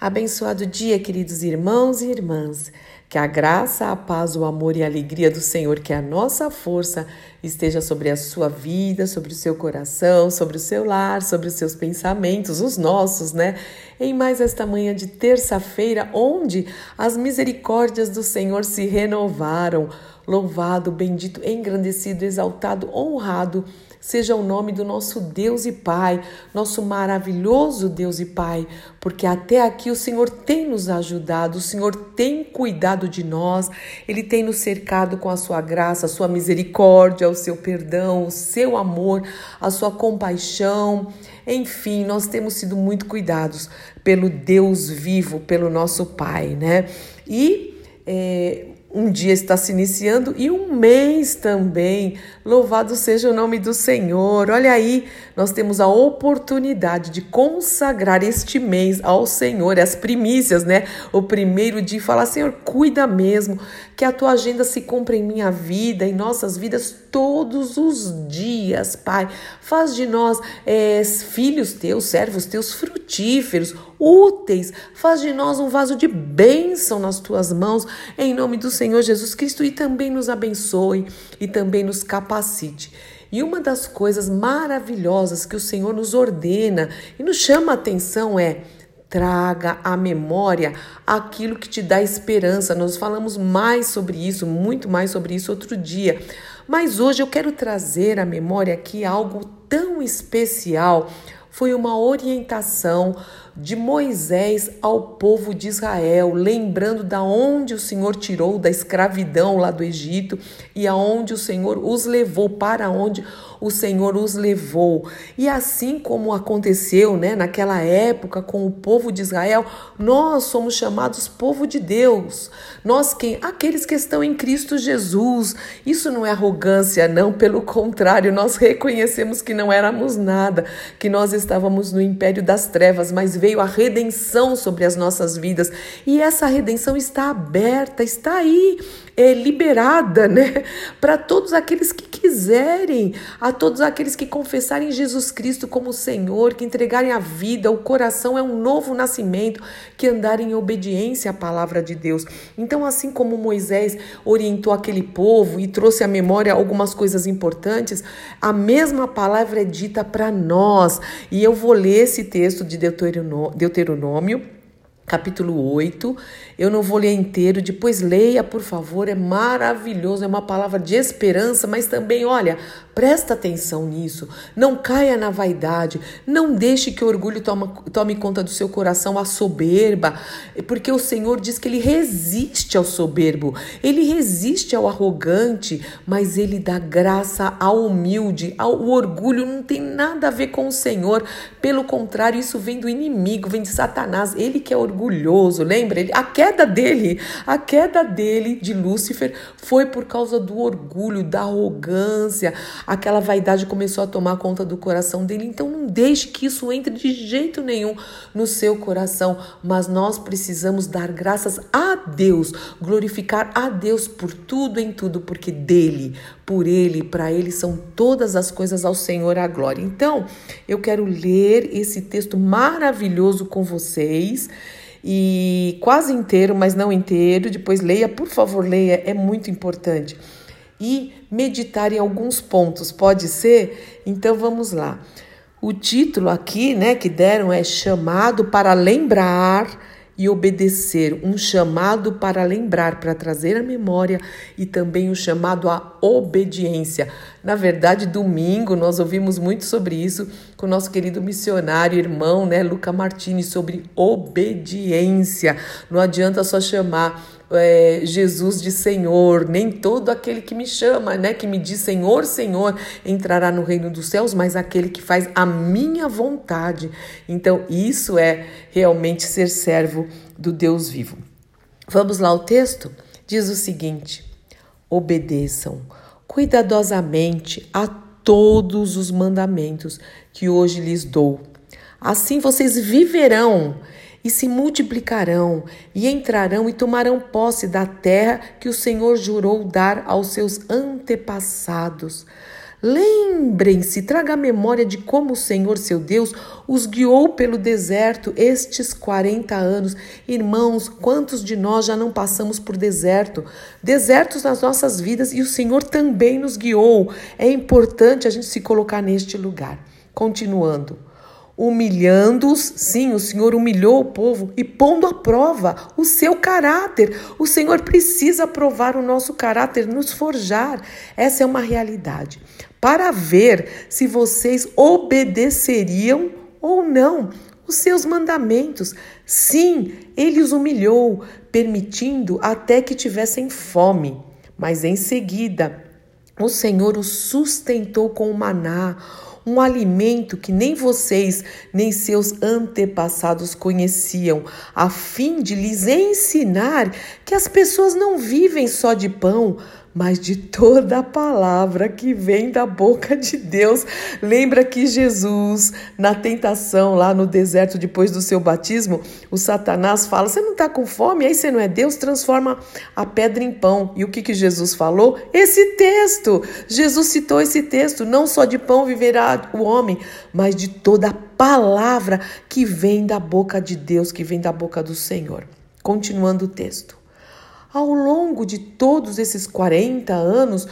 Abençoado dia, queridos irmãos e irmãs. Que a graça, a paz, o amor e a alegria do Senhor, que é a nossa força, esteja sobre a sua vida, sobre o seu coração, sobre o seu lar, sobre os seus pensamentos, os nossos, né? Em mais esta manhã de terça-feira, onde as misericórdias do Senhor se renovaram. Louvado, bendito, engrandecido, exaltado, honrado seja o nome do nosso Deus e Pai, nosso maravilhoso Deus e Pai, porque até aqui o Senhor tem nos ajudado, o Senhor tem cuidado de nós, Ele tem nos cercado com a sua graça, a sua misericórdia, o seu perdão, o seu amor, a sua compaixão. Enfim, nós temos sido muito cuidados pelo Deus vivo, pelo nosso Pai, né? E é, um dia está se iniciando e um mês também. Louvado seja o nome do Senhor. Olha aí, nós temos a oportunidade de consagrar este mês ao Senhor, as primícias, né? O primeiro dia, falar: Senhor, cuida mesmo, que a tua agenda se cumpra em minha vida, em nossas vidas, todos os dias, Pai. Faz de nós é, filhos teus, servos teus, frutíferos, úteis. Faz de nós um vaso de bênção nas tuas mãos, em nome do Senhor Jesus Cristo, e também nos abençoe e também nos capacite. E uma das coisas maravilhosas que o Senhor nos ordena e nos chama a atenção é traga à memória aquilo que te dá esperança. Nós falamos mais sobre isso, muito mais sobre isso outro dia. Mas hoje eu quero trazer à memória aqui algo tão especial. Foi uma orientação de Moisés ao povo de Israel, lembrando da onde o Senhor tirou da escravidão lá do Egito e aonde o Senhor os levou, para onde o Senhor os levou. E assim como aconteceu, né, naquela época com o povo de Israel, nós somos chamados povo de Deus. Nós quem? Aqueles que estão em Cristo Jesus. Isso não é arrogância, não, pelo contrário, nós reconhecemos que não éramos nada, que nós estávamos no império das trevas, mas veio veio a redenção sobre as nossas vidas e essa redenção está aberta, está aí, é liberada, né? Para todos aqueles que quiserem, a todos aqueles que confessarem Jesus Cristo como Senhor, que entregarem a vida, o coração é um novo nascimento, que andarem em obediência à palavra de Deus. Então, assim como Moisés orientou aquele povo e trouxe à memória algumas coisas importantes, a mesma palavra é dita para nós. E eu vou ler esse texto de Deuteronômio Deuteronômio, capítulo 8. Eu não vou ler inteiro, depois leia, por favor, é maravilhoso, é uma palavra de esperança, mas também, olha, presta atenção nisso, não caia na vaidade, não deixe que o orgulho tome, tome conta do seu coração, a soberba, porque o Senhor diz que ele resiste ao soberbo, ele resiste ao arrogante, mas ele dá graça ao humilde, ao o orgulho não tem nada a ver com o Senhor, pelo contrário, isso vem do inimigo, vem de Satanás, ele que é orgulhoso, lembra? Ele, a queda dele, a queda dele, de Lúcifer, foi por causa do orgulho, da arrogância. Aquela vaidade começou a tomar conta do coração dele. Então não deixe que isso entre de jeito nenhum no seu coração. Mas nós precisamos dar graças a Deus, glorificar a Deus por tudo em tudo, porque dele, por ele, para ele são todas as coisas ao Senhor a glória. Então, eu quero ler esse texto maravilhoso com vocês e quase inteiro, mas não inteiro. Depois leia, por favor, leia, é muito importante. E meditar em alguns pontos, pode ser? Então vamos lá. O título aqui, né, que deram é chamado para lembrar e obedecer, um chamado para lembrar, para trazer a memória e também um chamado à obediência. Na verdade, domingo nós ouvimos muito sobre isso com o nosso querido missionário, irmão, né, Luca Martini, sobre obediência. Não adianta só chamar é, Jesus de Senhor, nem todo aquele que me chama, né, que me diz Senhor, Senhor, entrará no reino dos céus, mas aquele que faz a minha vontade. Então, isso é realmente ser servo do Deus vivo. Vamos lá, o texto diz o seguinte: obedeçam cuidadosamente a todos os mandamentos que hoje lhes dou. Assim vocês viverão e se multiplicarão, e entrarão e tomarão posse da terra que o Senhor jurou dar aos seus antepassados. Lembrem-se, traga a memória de como o Senhor, seu Deus, os guiou pelo deserto estes 40 anos. Irmãos, quantos de nós já não passamos por deserto? Desertos nas nossas vidas e o Senhor também nos guiou. É importante a gente se colocar neste lugar. Continuando humilhando-os. Sim, o Senhor humilhou o povo e pondo à prova o seu caráter. O Senhor precisa provar o nosso caráter, nos forjar. Essa é uma realidade. Para ver se vocês obedeceriam ou não os seus mandamentos. Sim, ele os humilhou, permitindo até que tivessem fome. Mas em seguida, o Senhor os sustentou com o maná um alimento que nem vocês nem seus antepassados conheciam, a fim de lhes ensinar que as pessoas não vivem só de pão, mas de toda a palavra que vem da boca de Deus. Lembra que Jesus, na tentação lá no deserto depois do seu batismo, o Satanás fala: Você não está com fome? Aí você não é Deus? Transforma a pedra em pão. E o que, que Jesus falou? Esse texto. Jesus citou esse texto: Não só de pão viverá o homem, mas de toda a palavra que vem da boca de Deus, que vem da boca do Senhor. Continuando o texto. Ao longo de todos esses 40 anos,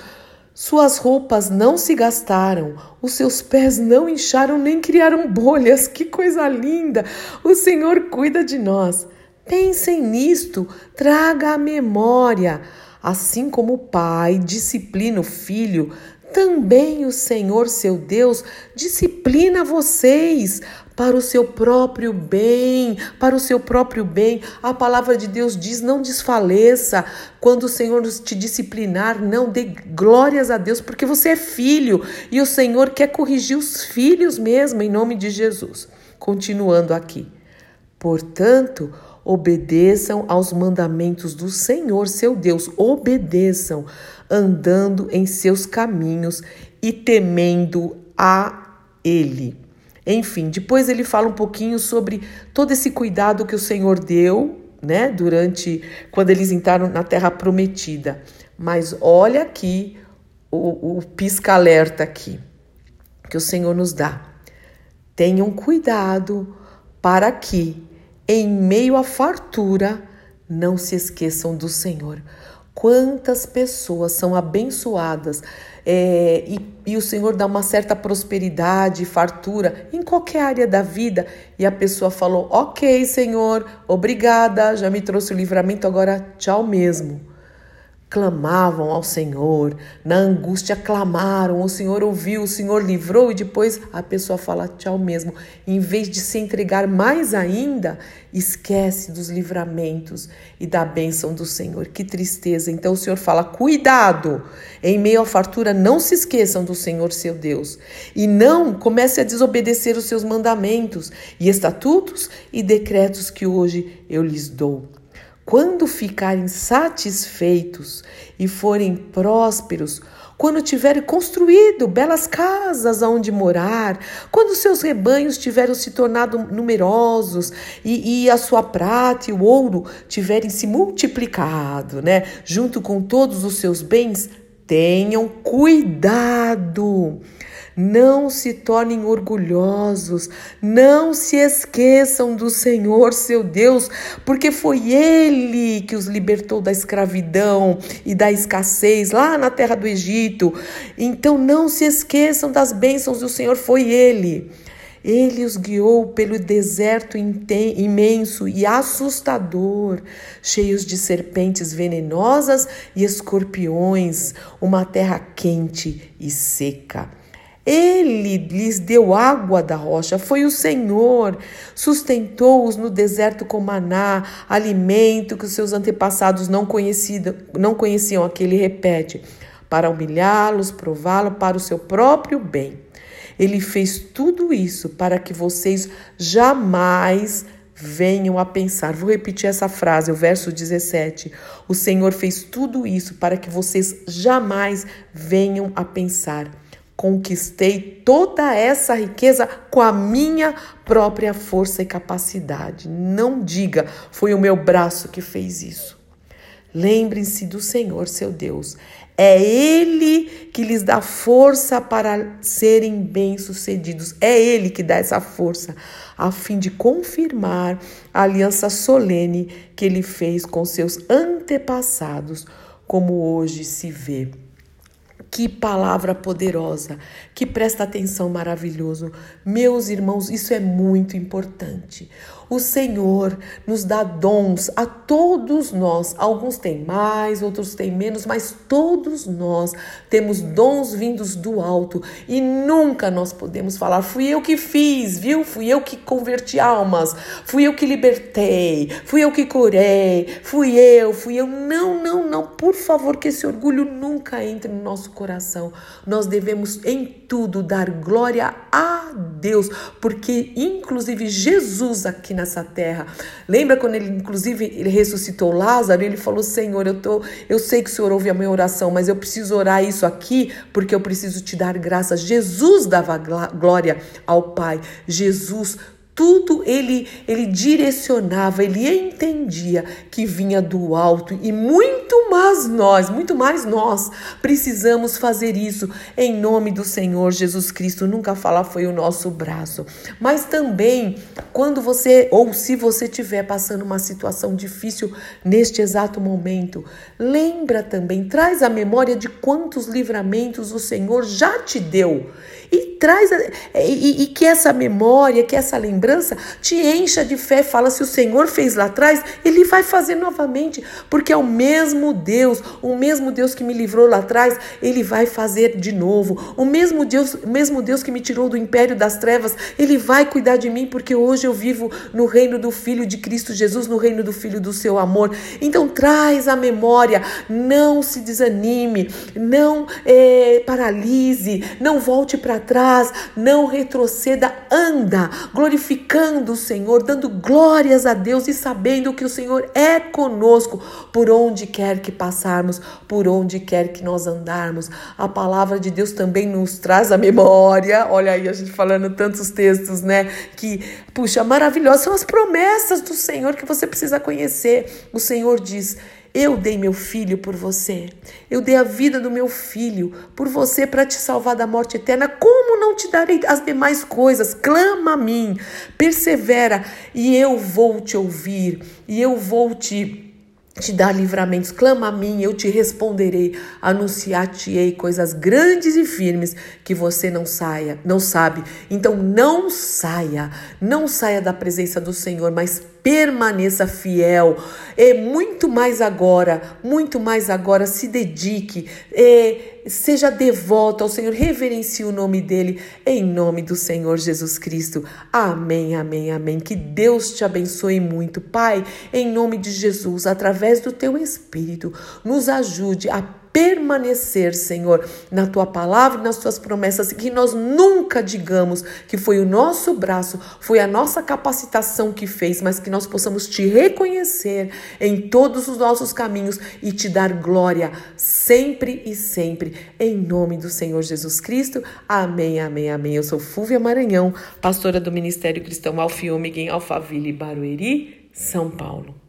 suas roupas não se gastaram, os seus pés não incharam nem criaram bolhas. Que coisa linda! O Senhor cuida de nós. Pensem nisto, traga a memória. Assim como o pai disciplina o filho, também o Senhor, seu Deus, disciplina vocês para o seu próprio bem, para o seu próprio bem. A palavra de Deus diz: não desfaleça quando o Senhor te disciplinar, não dê glórias a Deus, porque você é filho e o Senhor quer corrigir os filhos mesmo, em nome de Jesus. Continuando aqui. Portanto, obedeçam aos mandamentos do Senhor, seu Deus, obedeçam, andando em seus caminhos e temendo a Ele. Enfim, depois ele fala um pouquinho sobre todo esse cuidado que o Senhor deu, né, durante quando eles entraram na terra prometida. Mas olha aqui o, o pisca-alerta aqui que o Senhor nos dá. Tenham cuidado para que, em meio à fartura, não se esqueçam do Senhor. Quantas pessoas são abençoadas é, e, e o Senhor dá uma certa prosperidade, fartura em qualquer área da vida, e a pessoa falou: Ok, Senhor, obrigada, já me trouxe o livramento, agora tchau mesmo clamavam ao Senhor, na angústia clamaram, o Senhor ouviu, o Senhor livrou e depois a pessoa fala tchau mesmo. Em vez de se entregar mais ainda, esquece dos livramentos e da bênção do Senhor. Que tristeza. Então o Senhor fala: cuidado, em meio à fartura, não se esqueçam do Senhor seu Deus e não comece a desobedecer os seus mandamentos e estatutos e decretos que hoje eu lhes dou. Quando ficarem satisfeitos e forem prósperos, quando tiverem construído belas casas aonde morar, quando seus rebanhos tiverem se tornado numerosos e, e, a sua prata e o ouro tiverem se multiplicado, né, junto com todos os seus bens, tenham cuidado não se tornem orgulhosos, não se esqueçam do Senhor seu Deus, porque foi Ele que os libertou da escravidão e da escassez lá na terra do Egito. Então não se esqueçam das bênçãos do Senhor, foi Ele. Ele os guiou pelo deserto imenso e assustador, cheios de serpentes venenosas e escorpiões, uma terra quente e seca. Ele lhes deu água da rocha, foi o Senhor. Sustentou-os no deserto com maná, alimento que os seus antepassados não não conheciam. Aqui ele repete, para humilhá-los, prová-lo para o seu próprio bem. Ele fez tudo isso para que vocês jamais venham a pensar. Vou repetir essa frase, o verso 17. O Senhor fez tudo isso para que vocês jamais venham a pensar Conquistei toda essa riqueza com a minha própria força e capacidade. Não diga, foi o meu braço que fez isso. Lembrem-se do Senhor, seu Deus. É Ele que lhes dá força para serem bem-sucedidos. É Ele que dá essa força, a fim de confirmar a aliança solene que Ele fez com seus antepassados, como hoje se vê. Que palavra poderosa, que presta atenção maravilhoso. Meus irmãos, isso é muito importante. O Senhor nos dá dons a todos nós. Alguns têm mais, outros têm menos, mas todos nós temos dons vindos do alto e nunca nós podemos falar: fui eu que fiz, viu? Fui eu que converti almas, fui eu que libertei, fui eu que curei, fui eu, fui eu. Não, não, não. Favor, que esse orgulho nunca entre no nosso coração. Nós devemos em tudo dar glória a Deus, porque inclusive Jesus aqui nessa terra. Lembra quando ele, inclusive, ele ressuscitou Lázaro? Ele falou: Senhor, eu, tô, eu sei que o Senhor ouve a minha oração, mas eu preciso orar isso aqui porque eu preciso te dar graças. Jesus dava glória ao Pai. Jesus tudo ele ele direcionava, ele entendia que vinha do alto. E muito mais nós, muito mais nós precisamos fazer isso em nome do Senhor Jesus Cristo. Nunca falar foi o nosso braço, mas também quando você ou se você estiver passando uma situação difícil neste exato momento, lembra também, traz a memória de quantos livramentos o Senhor já te deu e traz e, e, que essa memória, que essa lembrança te encha de fé. Fala se o Senhor fez lá atrás, Ele vai fazer novamente, porque é o mesmo Deus, o mesmo Deus que me livrou lá atrás, Ele vai fazer de novo. O mesmo Deus, o mesmo Deus que me tirou do império das trevas, Ele vai cuidar de mim, porque hoje eu vivo no reino do Filho de Cristo Jesus, no reino do Filho do Seu amor. Então traz a memória, não se desanime, não é, paralise, não volte para trás, não retroceda, anda, glorificando o Senhor, dando glórias a Deus e sabendo que o Senhor é conosco por onde quer que passarmos, por onde quer que nós andarmos. A palavra de Deus também nos traz a memória. Olha aí a gente falando tantos textos, né? Que, puxa, maravilhosos são as promessas do Senhor que você precisa conhecer. O Senhor diz: eu dei meu filho por você. Eu dei a vida do meu filho por você para te salvar da morte eterna. Como não te darei as demais coisas? Clama a mim, persevera e eu vou te ouvir e eu vou te te dar livramentos, clama a mim, eu te responderei, anunciar-te-ei coisas grandes e firmes que você não saia, não sabe. Então não saia, não saia da presença do Senhor, mas permaneça fiel. É muito mais agora, muito mais agora, se dedique, é, seja devoto ao Senhor, reverencie o nome dele, em nome do Senhor Jesus Cristo. Amém, amém, amém. Que Deus te abençoe muito, Pai, em nome de Jesus, através do teu Espírito, nos ajude a permanecer, Senhor, na tua palavra e nas tuas promessas, que nós nunca digamos que foi o nosso braço, foi a nossa capacitação que fez, mas que nós possamos te reconhecer em todos os nossos caminhos e te dar glória sempre e sempre, em nome do Senhor Jesus Cristo. Amém, amém, amém. Eu sou Fúvia Maranhão, pastora do Ministério Cristão Alfiômega em Alphaville, Barueri, São Paulo.